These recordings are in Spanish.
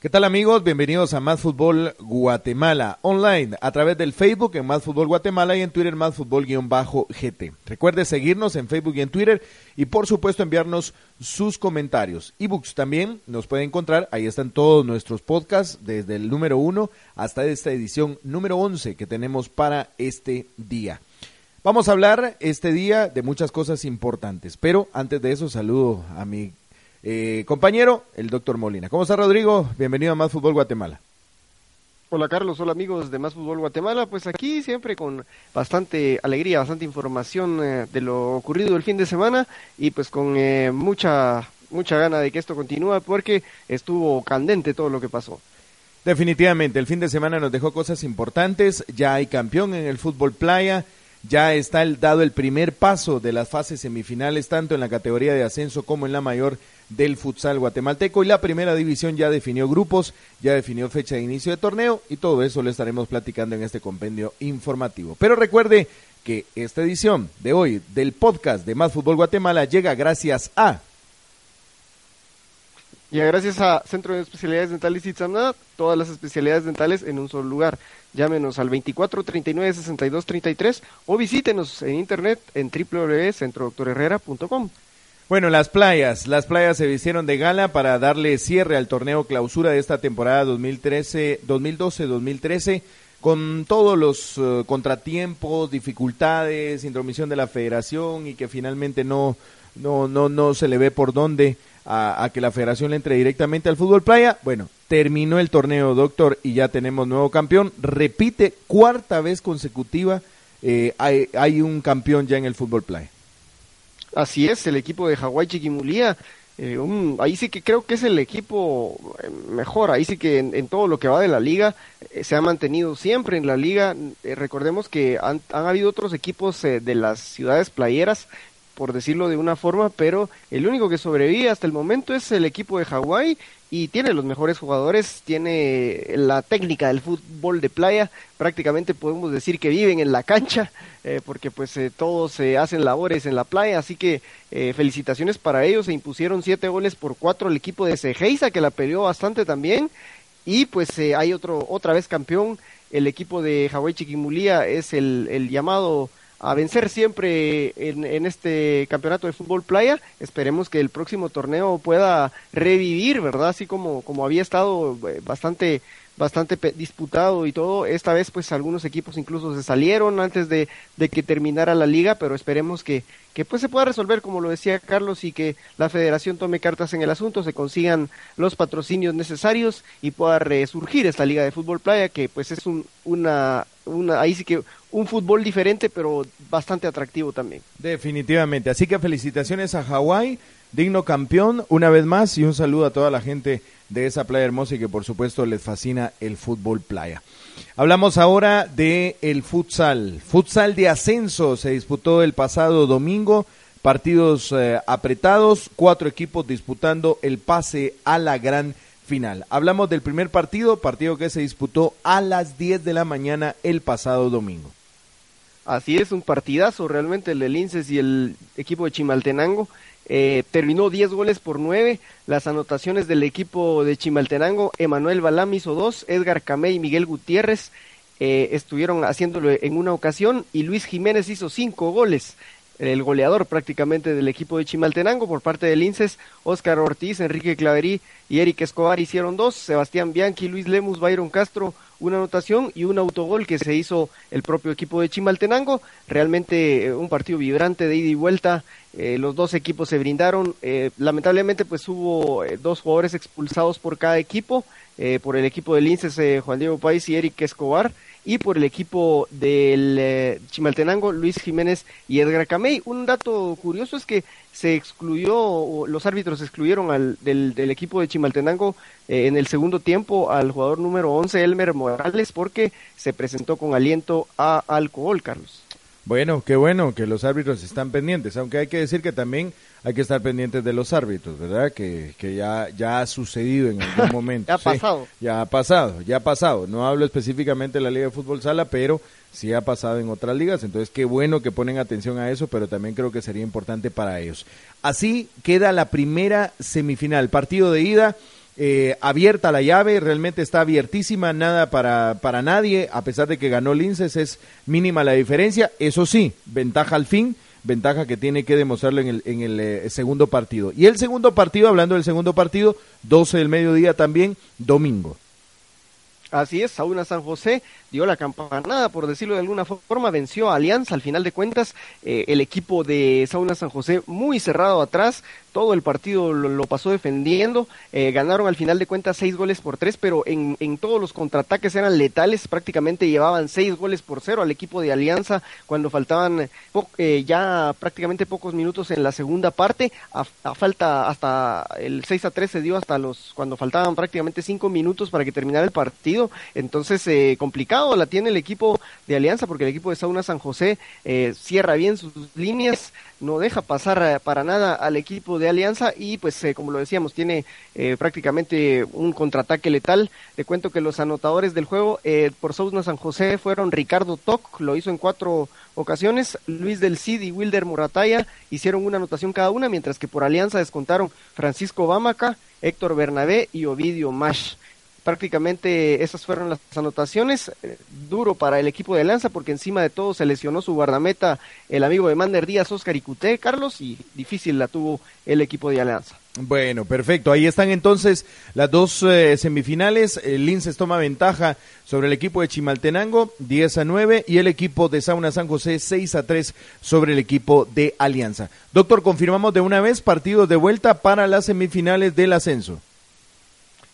¿Qué tal amigos? Bienvenidos a Más Fútbol Guatemala online a través del Facebook en Más Fútbol Guatemala y en Twitter Más Fútbol-GT. Recuerde seguirnos en Facebook y en Twitter y por supuesto enviarnos sus comentarios. Ebooks también nos puede encontrar, ahí están todos nuestros podcasts desde el número 1 hasta esta edición número 11 que tenemos para este día. Vamos a hablar este día de muchas cosas importantes, pero antes de eso saludo a mi eh, compañero, el doctor Molina. ¿Cómo está Rodrigo? Bienvenido a Más Fútbol Guatemala. Hola Carlos, hola amigos de Más Fútbol Guatemala. Pues aquí siempre con bastante alegría, bastante información eh, de lo ocurrido el fin de semana y pues con eh, mucha mucha gana de que esto continúe porque estuvo candente todo lo que pasó. Definitivamente, el fin de semana nos dejó cosas importantes. Ya hay campeón en el fútbol playa. Ya está el, dado el primer paso de las fases semifinales, tanto en la categoría de ascenso como en la mayor del futsal guatemalteco y la primera división ya definió grupos, ya definió fecha de inicio de torneo y todo eso lo estaremos platicando en este compendio informativo. Pero recuerde que esta edición de hoy del podcast de Más Fútbol Guatemala llega gracias a y gracias a Centro de Especialidades Dentales Itzamna, todas las especialidades dentales en un solo lugar. Llámenos al 24 39 62 33 o visítenos en internet en www.centrodoctorherrera.com. Bueno, las playas, las playas se vistieron de gala para darle cierre al torneo clausura de esta temporada 2013, 2012-2013 con todos los uh, contratiempos, dificultades, intromisión de la federación y que finalmente no no no no se le ve por dónde a, que la federación le entre directamente al fútbol playa. Bueno, terminó el torneo, doctor, y ya tenemos nuevo campeón. Repite cuarta vez consecutiva eh, hay, hay un campeón ya en el fútbol playa. Así es, el equipo de Hawái Chiquimulía. Eh, un, ahí sí que creo que es el equipo eh, mejor, ahí sí que en, todo lo que va de la liga eh, se ha mantenido siempre en la liga. Recordemos que han, han, habido otros equipos de las ciudades playeras, por decirlo de una forma, pero el único que sobrevive hasta el momento es el equipo de Hawái y tiene los mejores jugadores, tiene la técnica del fútbol de playa, prácticamente podemos decir que viven en la cancha, eh, porque pues eh, todos eh, hacen labores en la playa, así que eh, felicitaciones para ellos, se impusieron siete goles por cuatro el equipo de Cegeisa, que la peleó bastante también, y pues eh, hay otro, otra vez campeón, el equipo de Hawái Chiquimulía es el, el llamado a vencer siempre en, en, este campeonato de fútbol playa. Esperemos que el próximo torneo pueda revivir, ¿verdad? Así como, como había estado eh, bastante bastante disputado y todo. Esta vez pues algunos equipos incluso se salieron antes de, de que terminara la liga, pero esperemos que, que pues se pueda resolver como lo decía Carlos y que la federación tome cartas en el asunto, se consigan los patrocinios necesarios y pueda resurgir esta liga de fútbol playa que pues es un, una, una, ahí sí que un fútbol diferente pero bastante atractivo también. Definitivamente, así que felicitaciones a Hawái, digno campeón una vez más y un saludo a toda la gente de esa playa hermosa y que por supuesto les fascina el fútbol playa. Hablamos ahora de el futsal. Futsal de ascenso se disputó el pasado domingo, partidos eh, apretados, cuatro equipos disputando el pase a la gran final. Hablamos del primer partido, partido que se disputó a las 10 de la mañana el pasado domingo. Así es, un partidazo realmente el del Linces y el equipo de Chimaltenango. Eh, terminó 10 goles por 9. Las anotaciones del equipo de Chimaltenango, Emanuel Balam hizo dos, Edgar Camé y Miguel Gutiérrez eh, estuvieron haciéndolo en una ocasión y Luis Jiménez hizo cinco goles. El goleador prácticamente del equipo de Chimaltenango por parte del Inces, Óscar Ortiz, Enrique Claverí y Eric Escobar hicieron dos, Sebastián Bianchi, Luis Lemus, Byron Castro, una anotación y un autogol que se hizo el propio equipo de Chimaltenango. Realmente eh, un partido vibrante de ida y vuelta. Eh, los dos equipos se brindaron. Eh, lamentablemente, pues hubo eh, dos jugadores expulsados por cada equipo. por el equipo del Linces, Juan Diego País y Eric Escobar. Y por el equipo del eh, Chimaltenango, Luis Jiménez y Edgar Camey. Un dato curioso es que se excluyó, los árbitros excluyeron al, del, del equipo de Chimaltenango eh, en el segundo tiempo al jugador número 11, Elmer Morales, porque se presentó con aliento a alcohol, Carlos. Bueno, qué bueno que los árbitros están pendientes, aunque hay que decir que también hay que estar pendientes de los árbitros, ¿verdad? Que, que ya, ya ha sucedido en algún momento. ya ha pasado. ya ha pasado, ya ha pasado. No hablo específicamente de la Liga de Fútbol Sala, pero sí ha pasado en otras ligas, entonces qué bueno que ponen atención a eso, pero también creo que sería importante para ellos. Así queda la primera semifinal, partido de ida. Eh, abierta la llave, realmente está abiertísima, nada para, para nadie, a pesar de que ganó Linces, es mínima la diferencia, eso sí, ventaja al fin, ventaja que tiene que demostrarlo en el, en el eh, segundo partido. Y el segundo partido, hablando del segundo partido, 12 del mediodía también, domingo. Así es, Saúl San José dio la campanada, por decirlo de alguna forma, venció a Alianza. Al final de cuentas, eh, el equipo de Sauna San José muy cerrado atrás, todo el partido lo, pasó defendiendo. Eh, ganaron al final de cuentas seis goles por tres, pero en, en todos los contraataques eran letales. Prácticamente llevaban seis goles por cero al equipo de Alianza cuando faltaban eh, ya prácticamente pocos minutos en la segunda parte. A, falta hasta el 6 a 3 se dio hasta los cuando faltaban prácticamente cinco minutos para que terminara el partido. Entonces, complicado la tiene el equipo de Alianza porque el equipo de Sauna San José eh, cierra bien sus líneas, no deja pasar eh, para nada al equipo de Alianza y pues eh, como lo decíamos tiene prácticamente un contraataque letal. Le cuento que los anotadores del juego por Sauna San José fueron Ricardo Toc, lo hizo en cuatro ocasiones, Luis del Cid y Wilder Murataya hicieron una anotación cada una, mientras que por Alianza descontaron Francisco Bamaca, Héctor Bernabé y Ovidio Mash prácticamente esas fueron las anotaciones. Eh, duro para el equipo de Lanza porque encima de todo se lesionó su guardameta, el amigo de Mander Díaz, Oscar Icuté, Carlos, y difícil la tuvo el equipo de Alianza. Bueno, perfecto. Ahí están entonces las dos eh, semifinales. El Linces toma ventaja sobre el equipo de Chimaltenango, 10 a 9, y el equipo de Sauna San José, 6 a 3 sobre el equipo de Alianza. Doctor, confirmamos de una vez partidos de vuelta para las semifinales del ascenso.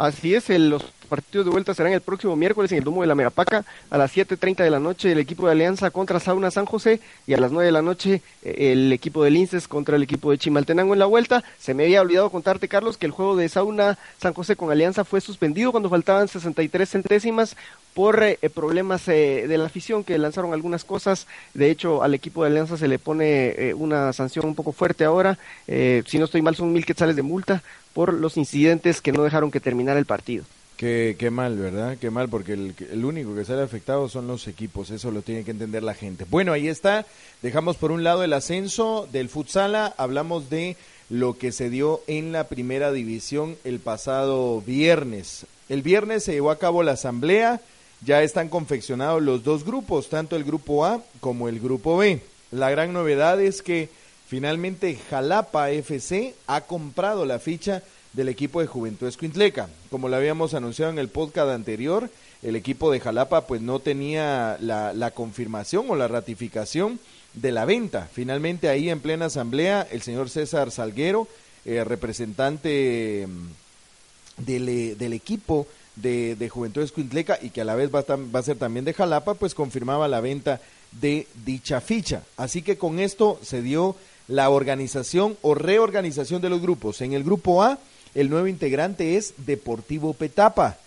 Así es, los partidos de vuelta serán el próximo miércoles en el Domo de la Megapaca a las 7.30 de la noche el equipo de Alianza contra Sauna San José y a las 9 de la noche eh, el equipo de Linces contra el equipo de Chimaltenango en la vuelta. Se me había olvidado contarte, Carlos, que el juego de Sauna San José con Alianza fue suspendido cuando faltaban 63 centésimas por eh, problemas eh, de la afición que lanzaron algunas cosas. De hecho, al equipo de Alianza se le pone una sanción un poco fuerte ahora. si no estoy mal, son mil quetzales de multa por los incidentes que no dejaron que terminara el partido. Qué, qué mal, ¿verdad? Qué mal, porque el, el, único que sale afectado son los equipos, eso lo tiene que entender la gente. Bueno, ahí está, dejamos por un lado el ascenso del futsala, hablamos de lo que se dio en la primera división el pasado viernes. El viernes se llevó a cabo la asamblea, ya están confeccionados los dos grupos, tanto el grupo A como el grupo B. La gran novedad es que finalmente Jalapa FC ha comprado la ficha del equipo de Juventud Escuintleca. Como lo habíamos anunciado en el podcast anterior, el equipo de Jalapa pues no tenía la, confirmación o la ratificación de la venta. Finalmente ahí en plena asamblea el señor César Salguero, eh, representante mm, del, eh, del equipo de, Juventud Escuintleca y que a la vez va va a ser también de Jalapa, pues confirmaba la venta de dicha ficha. Así que con esto se dio la organización o reorganización de los grupos. En el grupo A el nuevo integrante es Deportivo Petapa.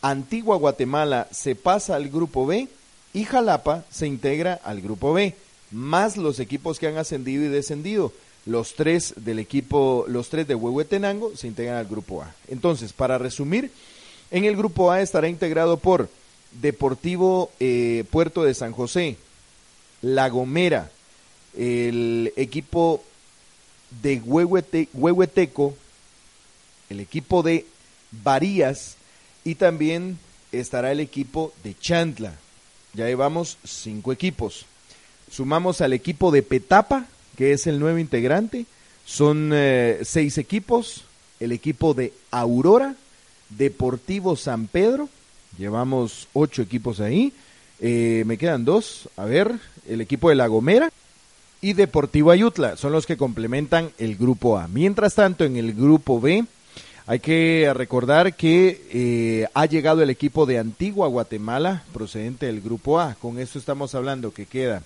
Antigua Guatemala se pasa al grupo B y Jalapa se integra al grupo B, más los equipos que han ascendido y descendido. Los tres del equipo, los tres de Huehuetenango se integran al grupo A. Entonces, para resumir, en el grupo A estará integrado por Deportivo eh, Puerto de San José, La Gomera, el equipo de Huehueteco, el equipo de Varías y también estará el equipo de Chantla. Ya llevamos cinco equipos. Sumamos al equipo de Petapa, que es el nuevo integrante. Son eh, seis equipos. El equipo de Aurora, Deportivo San Pedro. Llevamos ocho equipos ahí. Eh, me quedan dos. A ver, el equipo de La Gomera y Deportivo Ayutla son los que complementan el grupo A. Mientras tanto, en el grupo B Hay que recordar que eh, ha llegado el equipo de Antigua Guatemala, procedente del Grupo A. Con esto estamos hablando que queda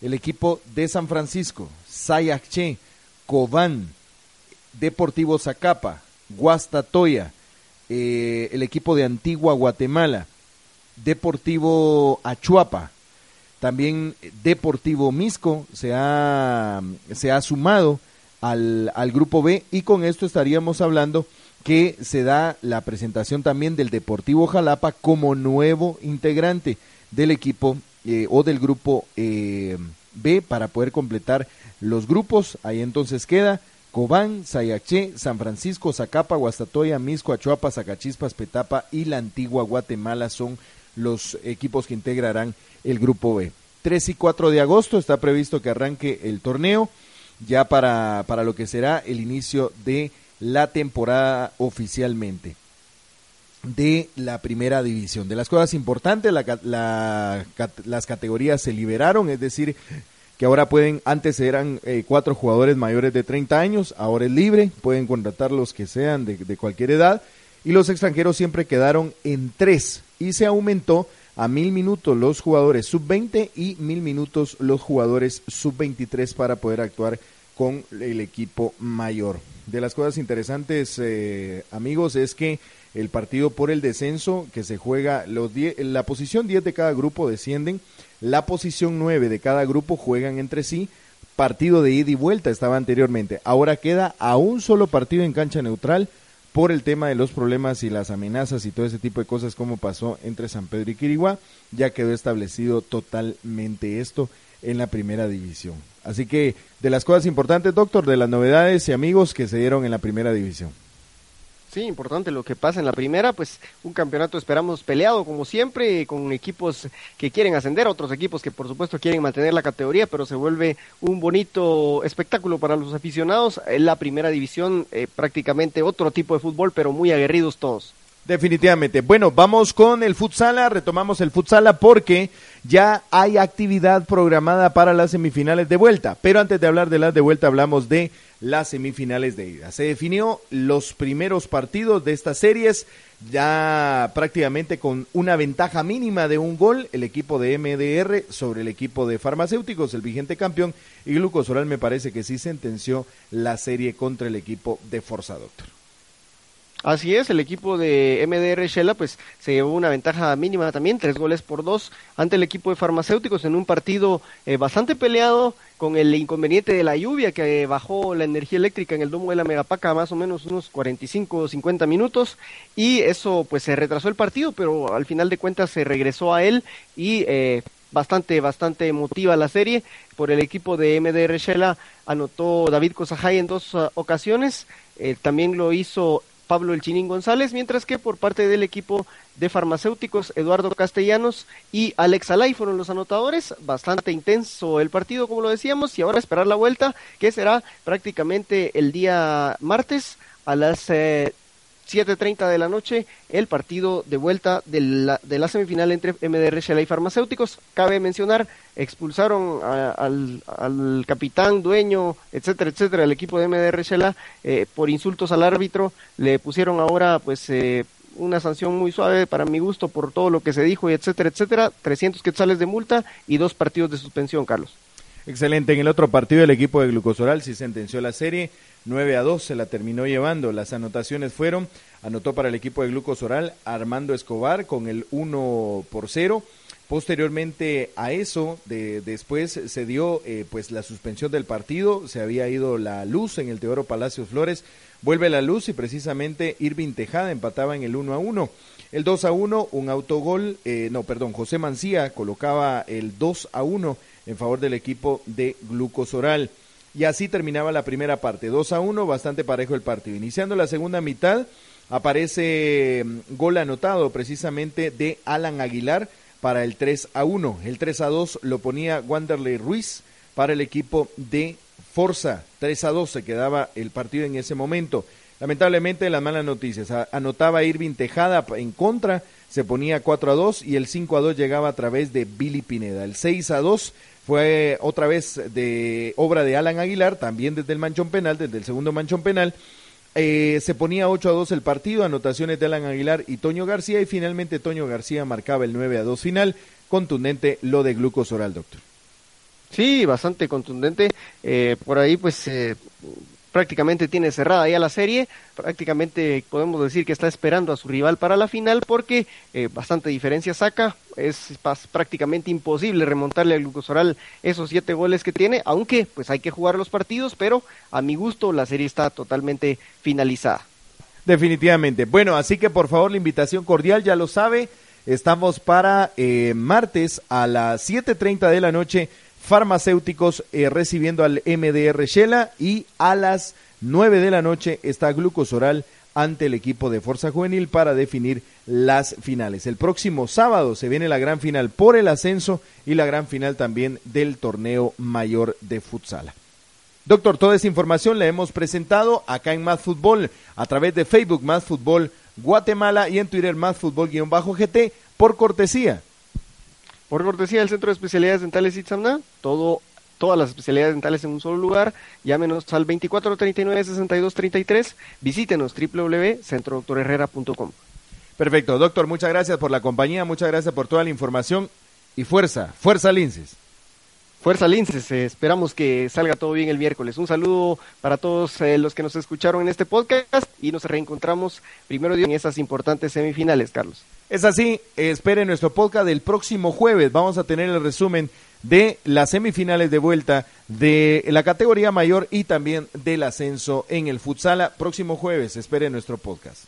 el equipo de San Francisco, Sayacche, Cobán, Deportivo Zacapa, Guastatoya, eh, el equipo de Antigua Guatemala, Deportivo Achuapa, también Deportivo Misco se ha, se ha sumado al, al grupo B y con esto estaríamos hablando que se da la presentación también del Deportivo Jalapa como nuevo integrante del equipo eh, o del grupo eh, B para poder completar los grupos. Ahí entonces queda Cobán, Sayaché, San Francisco, Zacapa, Guastatoya, Misco, Achuapa, Zacachispas, Petapa y la antigua Guatemala son los equipos que integrarán el grupo B. 3 y 4 de agosto está previsto que arranque el torneo ya para, para lo que será el inicio de la temporada oficialmente de la primera división. De las cosas importantes, las categorías se liberaron, es decir, que ahora pueden, antes eran eh, cuatro jugadores mayores de 30 años, ahora es libre, pueden contratar los que sean de cualquier edad, y los extranjeros siempre quedaron en tres, y se aumentó a mil minutos los jugadores sub-20 y mil minutos los jugadores sub-23 para poder actuar con el equipo mayor. De las cosas interesantes, eh, amigos, es que el partido por el descenso que se juega, los la posición 10 de cada grupo descienden, la posición 9 de cada grupo juegan entre sí, partido de ida y vuelta estaba anteriormente, ahora queda a un solo partido en cancha neutral por el tema de los problemas y las amenazas y todo ese tipo de cosas como pasó entre San Pedro y Quiriguá, ya quedó establecido totalmente esto en la primera división. Así que de las cosas importantes, doctor, de las novedades y amigos que se dieron en la primera división. Sí, importante lo que pasa en la primera, pues un campeonato esperamos peleado como siempre, con equipos que quieren ascender, otros equipos que por supuesto quieren mantener la categoría, pero se vuelve un bonito espectáculo para los aficionados. En la primera división eh, prácticamente otro tipo de fútbol, pero muy aguerridos todos. Definitivamente. Bueno, vamos con el futsala, retomamos el futsala porque ya hay actividad programada para las semifinales de vuelta. Pero antes de hablar de las de vuelta hablamos de las semifinales de ida. Se definió los primeros partidos de estas series, ya prácticamente con una ventaja mínima de un gol, el equipo de MDR sobre el equipo de farmacéuticos, el vigente campeón, y Glucosoral me parece que sí sentenció la serie contra el equipo de Forza Doctor. Así es, el equipo de MDR Shella pues se llevó una ventaja mínima también, tres goles por dos ante el equipo de farmacéuticos en un partido eh, bastante peleado con el inconveniente de la lluvia que bajó la energía eléctrica en el domo de la Megapaca más o menos unos 45 o 50 minutos y eso pues se retrasó el partido, pero al final de cuentas se regresó a él y eh, bastante, bastante emotiva la serie. Por el equipo de MDR Shella anotó David Cosajay en dos uh, ocasiones, eh, también lo hizo Pablo El Chinín González, mientras que por parte del equipo de farmacéuticos, Eduardo Castellanos y Alex Alay fueron los anotadores. Bastante intenso el partido, como lo decíamos, y ahora esperar la vuelta, que será prácticamente el día martes a las eh, 7.30 de la noche, el partido de vuelta de la, de la semifinal entre MDR Shela y Farmacéuticos. Cabe mencionar, expulsaron al, al, capitán, dueño, etcétera, etcétera, el equipo de MDR eh, por insultos al árbitro. Le pusieron ahora, pues, eh, una sanción muy suave para mi gusto por todo lo que se dijo y etcétera, etcétera. 300 quetzales de multa y dos partidos de suspensión, Carlos. Excelente. En el otro partido, el equipo de Glucosoral sí sentenció la serie. 9 a 2 se la terminó llevando. Las anotaciones fueron, anotó para el equipo de Glucosoral Armando Escobar con el 1 por 0. Posteriormente a eso, de, después se dio eh, pues la suspensión del partido, se había ido la luz en el Teoro Palacios Flores, vuelve la luz y precisamente Irving Tejada empataba en el 1 a 1. El 2 a 1, un autogol, eh, no, perdón, José Mancía colocaba el 2 a 1 en favor del equipo de Glucosoral. Y así terminaba la primera parte, 2 a 1, bastante parejo el partido. Iniciando la segunda mitad, aparece mm, gol anotado precisamente de Alan Aguilar para el 3 a 1. El 3 a 2 lo ponía Wanderley Ruiz para el equipo de Forza. 3 a 2 se quedaba el partido en ese momento. Lamentablemente las malas noticias. Anotaba Irving Tejada en contra, se ponía 4 a 2 y el 5 a 2 llegaba a través de Billy Pineda. El 6 a 2 fue otra vez de obra de Alan Aguilar, también desde el manchón penal, desde el segundo manchón penal. Eh, se ponía 8 a 2 el partido, anotaciones de Alan Aguilar y Toño García y finalmente Toño García marcaba el 9 a 2 final, contundente lo de glucosoral, doctor. Sí, bastante contundente. Eh, por ahí, pues, eh, prácticamente tiene cerrada ya la serie, prácticamente podemos decir que está esperando a su rival para la final porque eh, bastante diferencia saca, es prácticamente imposible remontarle al Glucosoral esos siete goles que tiene, aunque pues hay que jugar los partidos, pero a mi gusto la serie está totalmente finalizada. Definitivamente. Bueno, así que por favor la invitación cordial, ya lo sabe, estamos para eh, martes a las 7.30 de la noche farmacéuticos eh, recibiendo al MDR Shela y a las 9 de la noche está Glucosoral ante el equipo de Fuerza Juvenil para definir las finales. El próximo sábado se viene la gran final por el ascenso y la gran final también del torneo mayor de futsal. Doctor, toda esa información la hemos presentado acá en Más Fútbol a través de Facebook Más Fútbol Guatemala y en Twitter Más Fútbol-GT por cortesía por cortesía del Centro de Especialidades Dentales Itzamna, todo, todas las especialidades dentales en un solo lugar. Llámenos al 2439-6233. Visítenos www.centrodoctorherrera.com. Perfecto, doctor, muchas gracias por la compañía, muchas gracias por toda la información y fuerza, fuerza Linces. Fuerza Linces, eh, esperamos que salga todo bien el miércoles. Un saludo para todos eh, los que nos escucharon en este podcast y nos reencontramos primero en esas importantes semifinales, Carlos. Es así, espere nuestro podcast del próximo jueves. Vamos a tener el resumen de las semifinales de vuelta de la categoría mayor y también del ascenso en el futsala. Próximo jueves, espere nuestro podcast.